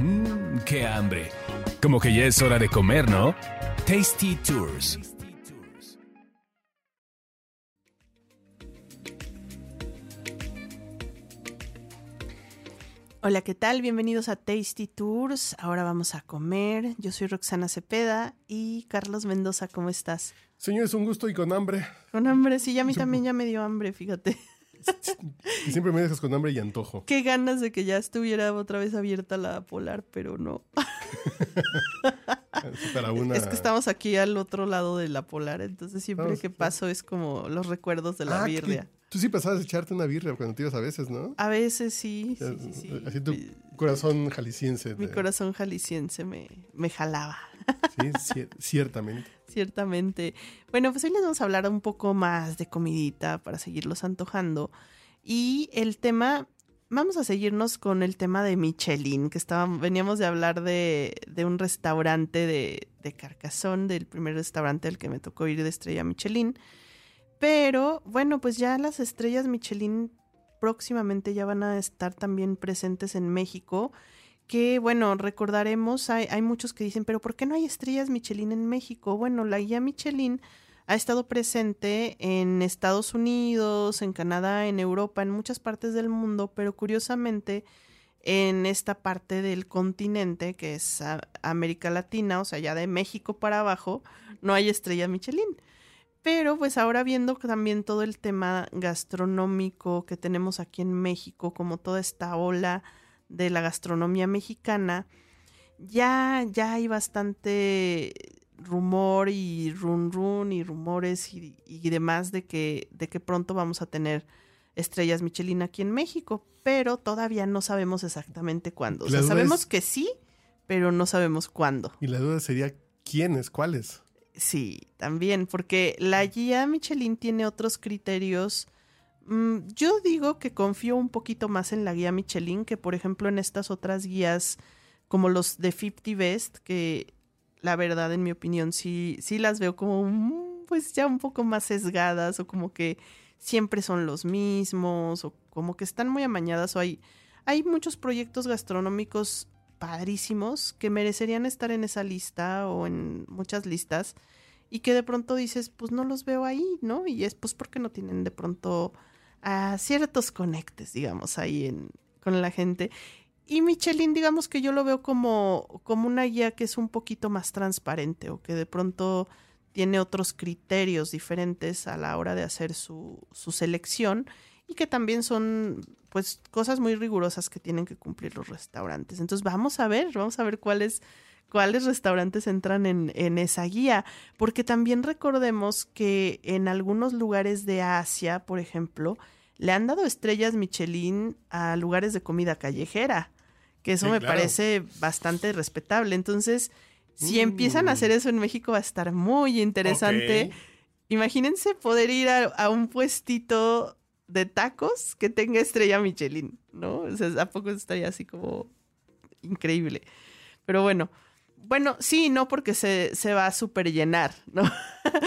Mmm, qué hambre. Como que ya es hora de comer, ¿no? Tasty Tours. Hola, ¿qué tal? Bienvenidos a Tasty Tours. Ahora vamos a comer. Yo soy Roxana Cepeda y Carlos Mendoza, ¿cómo estás? Señor, es un gusto y con hambre. Con hambre, sí, ya a mí también ya me dio hambre, fíjate. Y siempre me dejas con hambre y antojo. Qué ganas de que ya estuviera otra vez abierta la polar, pero no. Para una... Es que estamos aquí al otro lado de la polar, entonces siempre Vamos, que paso es como los recuerdos de la Ah, birria. que Tú sí pasabas a echarte una birria cuando te ibas a veces, ¿no? A veces sí, sí, sí, sí. Así tu corazón jalisciense. Mi corazón jalisciense me, me jalaba. Sí, cier- ciertamente. Ciertamente. Bueno, pues hoy les vamos a hablar un poco más de comidita para seguirlos antojando. Y el tema, vamos a seguirnos con el tema de Michelin, que estábamos, veníamos de hablar de, de un restaurante de, de Carcassonne, del primer restaurante al que me tocó ir de estrella Michelin. Pero bueno, pues ya las estrellas Michelin próximamente ya van a estar también presentes en México. Que bueno, recordaremos, hay, hay muchos que dicen, pero ¿por qué no hay estrellas Michelin en México? Bueno, la guía Michelin ha estado presente en Estados Unidos, en Canadá, en Europa, en muchas partes del mundo, pero curiosamente en esta parte del continente, que es América Latina, o sea, ya de México para abajo, no hay estrella Michelin. Pero pues ahora viendo también todo el tema gastronómico que tenemos aquí en México, como toda esta ola de la gastronomía mexicana, ya, ya hay bastante rumor y run run y rumores y, y demás de que, de que pronto vamos a tener estrellas Michelin aquí en México, pero todavía no sabemos exactamente cuándo. O sea, sabemos es- que sí, pero no sabemos cuándo. Y la duda sería, ¿quiénes? ¿Cuáles? Sí, también, porque la guía Michelin tiene otros criterios. Mm, yo digo que confío un poquito más en la guía Michelin que, por ejemplo, en estas otras guías como los de 50 Best, que la verdad, en mi opinión, sí, sí las veo como, pues ya un poco más sesgadas o como que siempre son los mismos o como que están muy amañadas o hay, hay muchos proyectos gastronómicos padrísimos que merecerían estar en esa lista o en muchas listas y que de pronto dices, pues no los veo ahí, ¿no? Y es pues porque no tienen de pronto a ciertos conectes, digamos, ahí en, con la gente. Y Michelin, digamos que yo lo veo como, como una guía que es un poquito más transparente o que de pronto tiene otros criterios diferentes a la hora de hacer su, su selección y que también son pues cosas muy rigurosas que tienen que cumplir los restaurantes. Entonces vamos a ver, vamos a ver cuáles cuáles restaurantes entran en, en esa guía, porque también recordemos que en algunos lugares de Asia, por ejemplo, le han dado estrellas Michelin a lugares de comida callejera, que eso Sí, me claro. parece bastante respetable. Entonces, si empiezan a Mm. hacer eso en México va a estar muy interesante. Imagínense poder ir a, a un puestito de tacos que tenga estrella Michelin, ¿no? O sea, ¿a poco estaría así como increíble? Pero bueno, bueno, sí, no porque se, se va a super llenar, ¿no?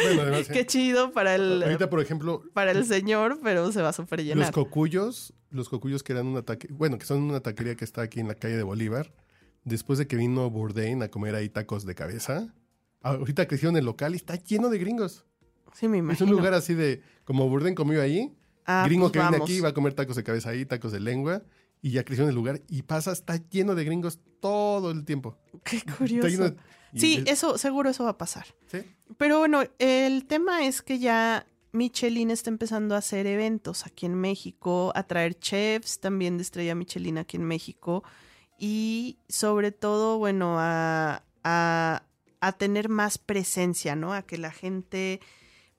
Bueno, además, Qué chido para el, ahorita, por ejemplo, para el señor, pero se va a super los llenar. cocuyos, los cocuyos que eran un ataque, bueno, que son una taquería que está aquí en la calle de Bolívar, después de que vino Bourdain a comer ahí tacos de cabeza, ahorita crecieron el local y está lleno de gringos. Sí, me Es imagino. un lugar así de, como Bourdain comió ahí, Ah, gringo pues que viene aquí va a comer tacos de cabeza ahí, tacos de lengua, y ya creció en el lugar, y pasa, está lleno de gringos todo el tiempo. Qué Está curioso. lleno de- y Sí, es- eso, seguro eso va a pasar. sí. Pero bueno, el tema es que ya Michelin está empezando a hacer eventos aquí en México, a traer chefs también de Estrella Michelin aquí en México y sobre todo, bueno, a, a, a tener más presencia, ¿no? A que la gente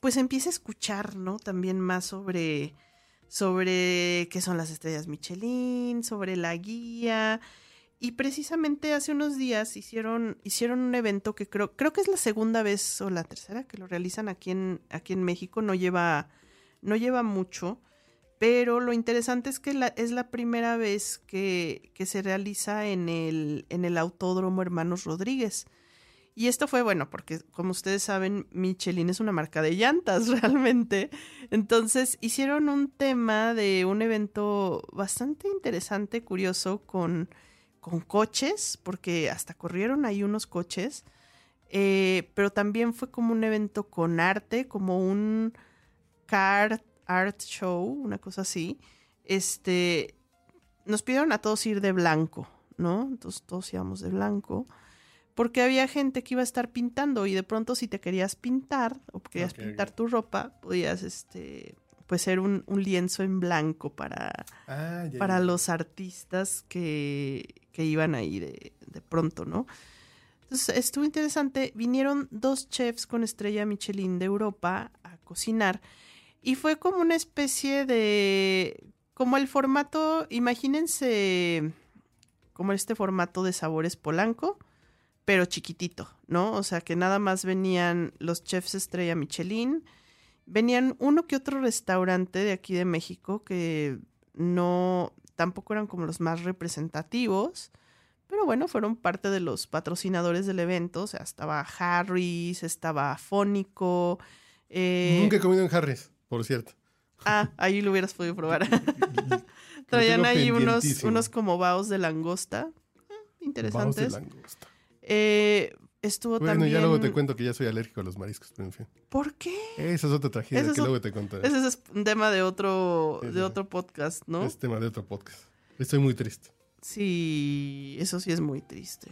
pues empiece a escuchar, ¿no? También más sobre, sobre qué son las estrellas Michelin, sobre la guía. Y precisamente hace unos días hicieron, hicieron un evento que creo, creo que es la segunda vez o la tercera que lo realizan aquí en, aquí en México. No lleva, no lleva mucho. Pero lo interesante es que es la primera vez que, que se realiza en el, en el Autódromo Hermanos Rodríguez. Y esto fue bueno, porque como ustedes saben, Michelin es una marca de llantas realmente. Entonces hicieron un tema de un evento bastante interesante, curioso, con, con coches, porque hasta corrieron ahí unos coches, eh, pero también fue como un evento con arte, como un car art show, una cosa así. Este, nos pidieron a todos ir de blanco, ¿no? Entonces todos íbamos de blanco. Porque había gente que iba a estar pintando y de pronto si te querías pintar o querías pintar tu ropa, podías este pues ser un, un lienzo en blanco para, Ah, para los artistas que, que iban ahí de, de pronto, ¿no? Entonces estuvo interesante. Vinieron dos chefs con estrella Michelin de Europa a cocinar y fue como una especie de... como el formato, imagínense como este formato de sabores polanco, pero chiquitito, ¿no? O sea que nada más venían los chefs estrella Michelin, venían uno que otro restaurante de aquí de México que no, tampoco eran como los más representativos, pero bueno, fueron parte de los patrocinadores del evento, o sea, estaba Harris, estaba Fónico, eh, Nunca he comido en Harris, por cierto. ah, ahí lo hubieras podido probar. Traían ahí unos, unos como baos de langosta, eh, Vamos de interesantes. langosta. Eh, estuvo Bueno, también... ya luego te cuento que ya soy alérgico a los mariscos, pero en fin. ¿Por qué? Esa es otra tragedia que luego te contaré. Ese es un tema de otro, de otro podcast, ¿no? Es tema de otro podcast. Estoy muy triste. Sí, eso sí es muy triste.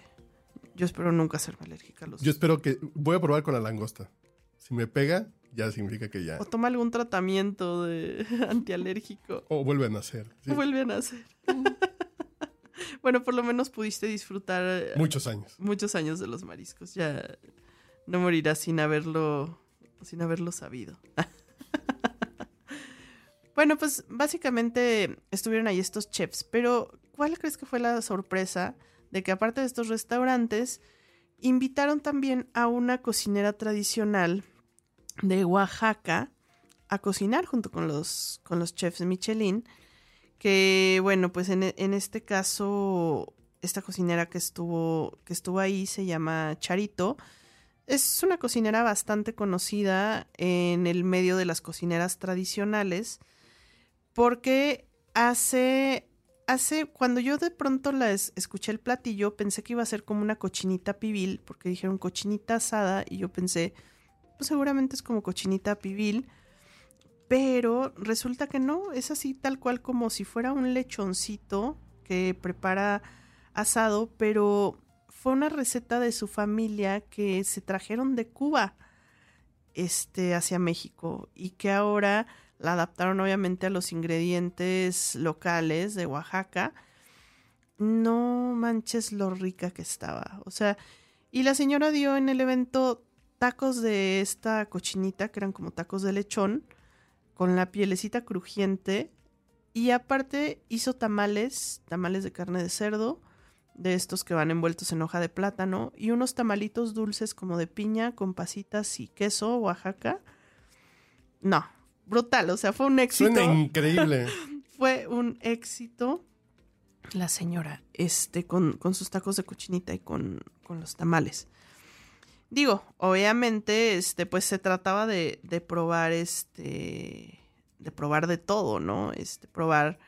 Yo espero nunca serme alérgica a los... Yo espero que... Voy a probar con la langosta. Si me pega, ya significa que ya... O toma algún tratamiento de antialérgico. O vuelve a nacer. sí. Vuelve a nacer. Bueno, por lo menos pudiste disfrutar eh, Muchos años. muchos años de los mariscos. Ya no morirás sin haberlo, sin haberlo sabido. bueno, pues básicamente estuvieron ahí estos chefs, pero ¿cuál crees que fue la sorpresa de que aparte de estos restaurantes, invitaron también a una cocinera tradicional de Oaxaca a cocinar junto con los, con los chefs Michelin? Que bueno, pues en, en este caso esta cocinera que estuvo, que estuvo ahí se llama Charito. Es una cocinera bastante conocida en el medio de las cocineras tradicionales porque hace, hace, cuando yo de pronto la es- escuché el platillo, pensé que iba a ser como una cochinita pibil, porque dijeron cochinita asada y yo pensé, pues seguramente es como cochinita pibil, pero resulta que no, es así tal cual como si fuera un lechoncito que prepara asado, pero fue una receta de su familia que se trajeron de Cuba este hacia México y que ahora la adaptaron obviamente a los ingredientes locales de Oaxaca. No manches lo rica que estaba. O sea, y la señora dio en el evento tacos de esta cochinita, que eran como tacos de lechón, con la pielecita crujiente. Y aparte hizo tamales, tamales de carne de cerdo, de estos que van envueltos en hoja de plátano, y unos tamalitos dulces como de piña con pasitas y queso, Oaxaca. No, brutal, o sea, fue un éxito. Suena increíble. Fue un éxito. La señora, este, con, con sus tacos de cochinita y con, con los tamales. Digo, obviamente, este, pues se trataba de, probar, este, de probar de todo, ¿no? Este, probar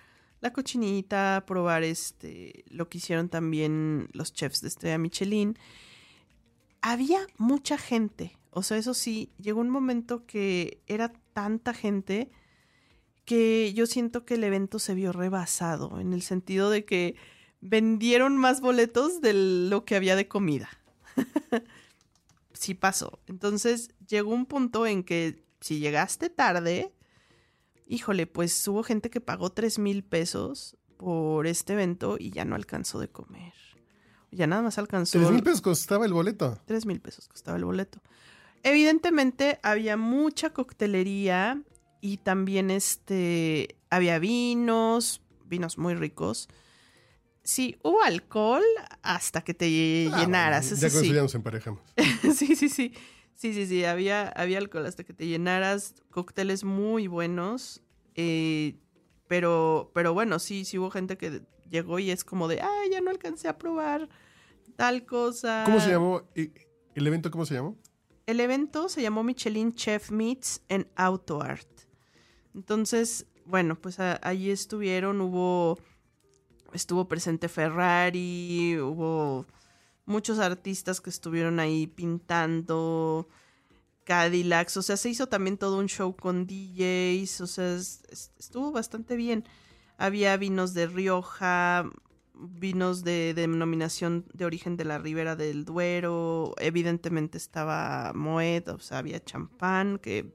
la cochinita, probar, este, lo que hicieron también los chefs de Estrella Michelin. Había mucha gente, o sea, eso sí, llegó un momento que era tanta gente que yo siento que el evento se vio rebasado, en el sentido de que vendieron más boletos de lo que había de comida. sí pasó. Entonces llegó un punto en que si llegaste tarde, híjole, pues hubo gente que pagó 3 mil pesos por este evento y ya no alcanzó de comer. Ya nada más alcanzó... Tres mil pesos costaba el boleto. 3 mil pesos costaba el boleto. Evidentemente había mucha coctelería y también este había vinos, vinos muy ricos. Sí, hubo alcohol hasta que te Ah, llenaras, eso Ya con sí. eso ya nos emparejamos. sí, sí, sí. Sí, sí, sí. Había, había alcohol hasta que te llenaras. Cócteles muy buenos. eh, pero, pero bueno, sí, sí hubo gente que llegó y es como de, ay, ya no alcancé a probar tal cosa. ¿Cómo se llamó? ¿Y- ¿El evento cómo se llamó? El evento se llamó Michelin Chef Meets en Auto Art. Entonces, bueno, pues a- allí estuvieron, hubo estuvo presente Ferrari, hubo muchos artistas que estuvieron ahí pintando, Cadillacs, o sea, se hizo también todo un show con DJs, o sea, estuvo bastante bien. Había vinos de Rioja, vinos de, denominación de origen de la Ribera del Duero, evidentemente estaba Moet, o sea, había champán, que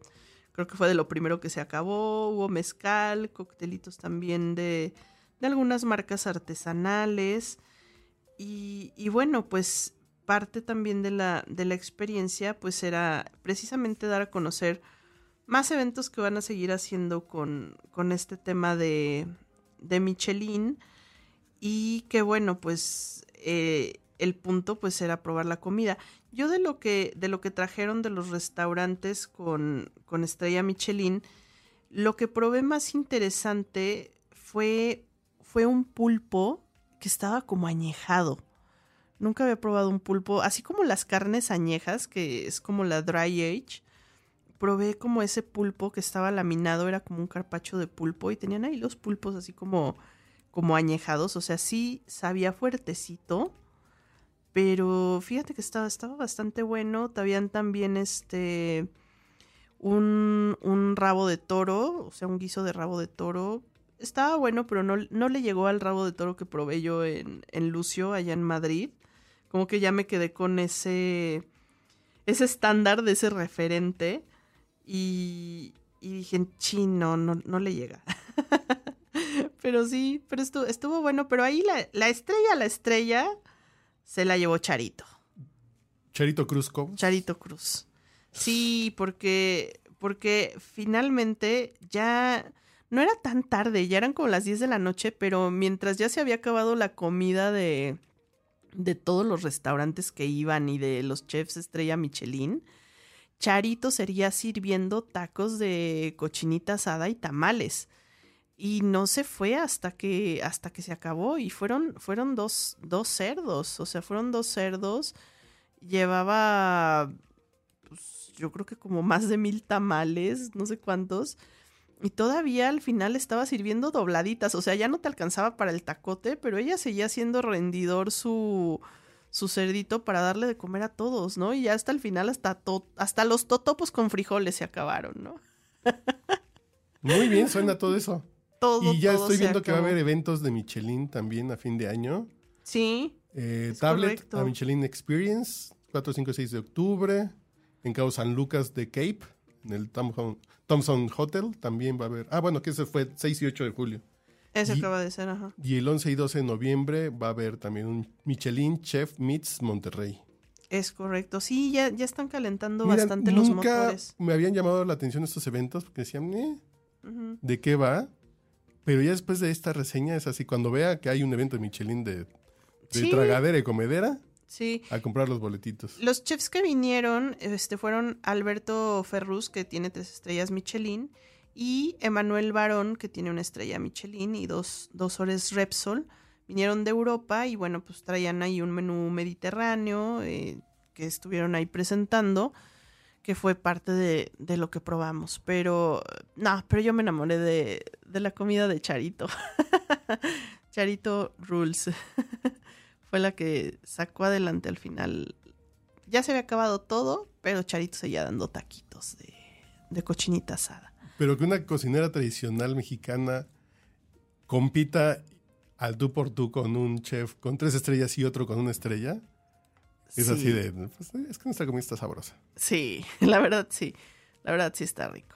creo que fue de lo primero que se acabó, hubo mezcal, coctelitos también de, de algunas marcas artesanales. Y, y, bueno, pues parte también de la, de la experiencia, pues era precisamente dar a conocer más eventos que van a seguir haciendo con, con este tema de, de Michelin y que bueno, pues eh, el punto pues era probar la comida. Yo de lo que, de lo que trajeron de los restaurantes con, con estrella Michelin, lo que probé más interesante fue, fue un pulpo que estaba como añejado. Nunca había probado un pulpo, así como las carnes añejas, que es como la dry age. Probé como ese pulpo que estaba laminado, era como un carpacho de pulpo y tenían ahí los pulpos así como como añejados, o sea, sí sabía fuertecito, pero fíjate que estaba, estaba bastante bueno. Habían también este un, un, rabo de toro, o sea, un guiso de rabo de toro. Estaba bueno, pero no, no le llegó al rabo de toro que probé yo en, en Lucio, allá en Madrid. Como que ya me quedé con ese, ese estándar de ese referente. Y, y dije, chino, no, no le llega. pero sí, pero estuvo, estuvo bueno. Pero ahí la, la, estrella, la estrella, se la llevó Charito. Charito Cruz, ¿cómo? Charito Cruz. Sí, porque, porque finalmente ya no era tan tarde, ya eran como las 10 de la noche, pero mientras ya se había acabado la comida de, de todos los restaurantes que iban y de los chefs estrella Michelin, Charito sería sirviendo tacos de cochinita asada y tamales. Y no se fue hasta que hasta que se acabó. Y fueron fueron dos, dos cerdos. O sea fueron dos cerdos. Llevaba pues, yo creo que como más de mil tamales no sé cuántos y todavía al final estaba sirviendo dobladitas o sea ya no te alcanzaba para el tacote pero ella seguía siendo rendidor su su cerdito para darle de comer a todos no y ya hasta el final hasta hasta los totopos con frijoles se acabaron no muy bien suena todo eso y ya estoy viendo que va a haber eventos de Michelin también a fin de año. Sí. Eh, tablet a Michelin Experience, 4, 5, 6 de octubre. En Cabo San Lucas de Cape, en el Thompson Hotel, también va a haber. Ah, bueno, que ese fue 6 y 8 de julio. Ese acaba de ser, ajá. Y el 11 y 12 de noviembre va a haber también un Michelin Chef Meets Monterrey. Es correcto. Sí, ya, ya están calentando bastante los motores. Me habían llamado la atención estos eventos porque decían, eh, ¿de qué va? Pero ya después de esta reseña es así, cuando vea que hay un evento de Michelin de, tragadera y comedera, sí. a comprar los boletitos. Los chefs que vinieron este, fueron Alberto Ferrus, que tiene tres estrellas Michelin, y Emanuel Barón, que tiene una estrella Michelin y dos, dos ores Repsol. Vinieron de Europa y bueno, pues traían ahí un menú mediterráneo eh, que estuvieron ahí presentando que fue parte de, de, lo que probamos. Pero, no, pero yo me enamoré de, de la comida de Charito. Charito Rules. fue la que sacó adelante al final. Ya se había acabado todo, pero Charito seguía dando taquitos de, de cochinita asada. Pero que una cocinera tradicional mexicana compita al tú por tú con un chef con tres estrellas y otro con una estrella. Es así de, pues, es que nuestra comida está sabrosa. Sí, la verdad sí. La verdad sí está rico.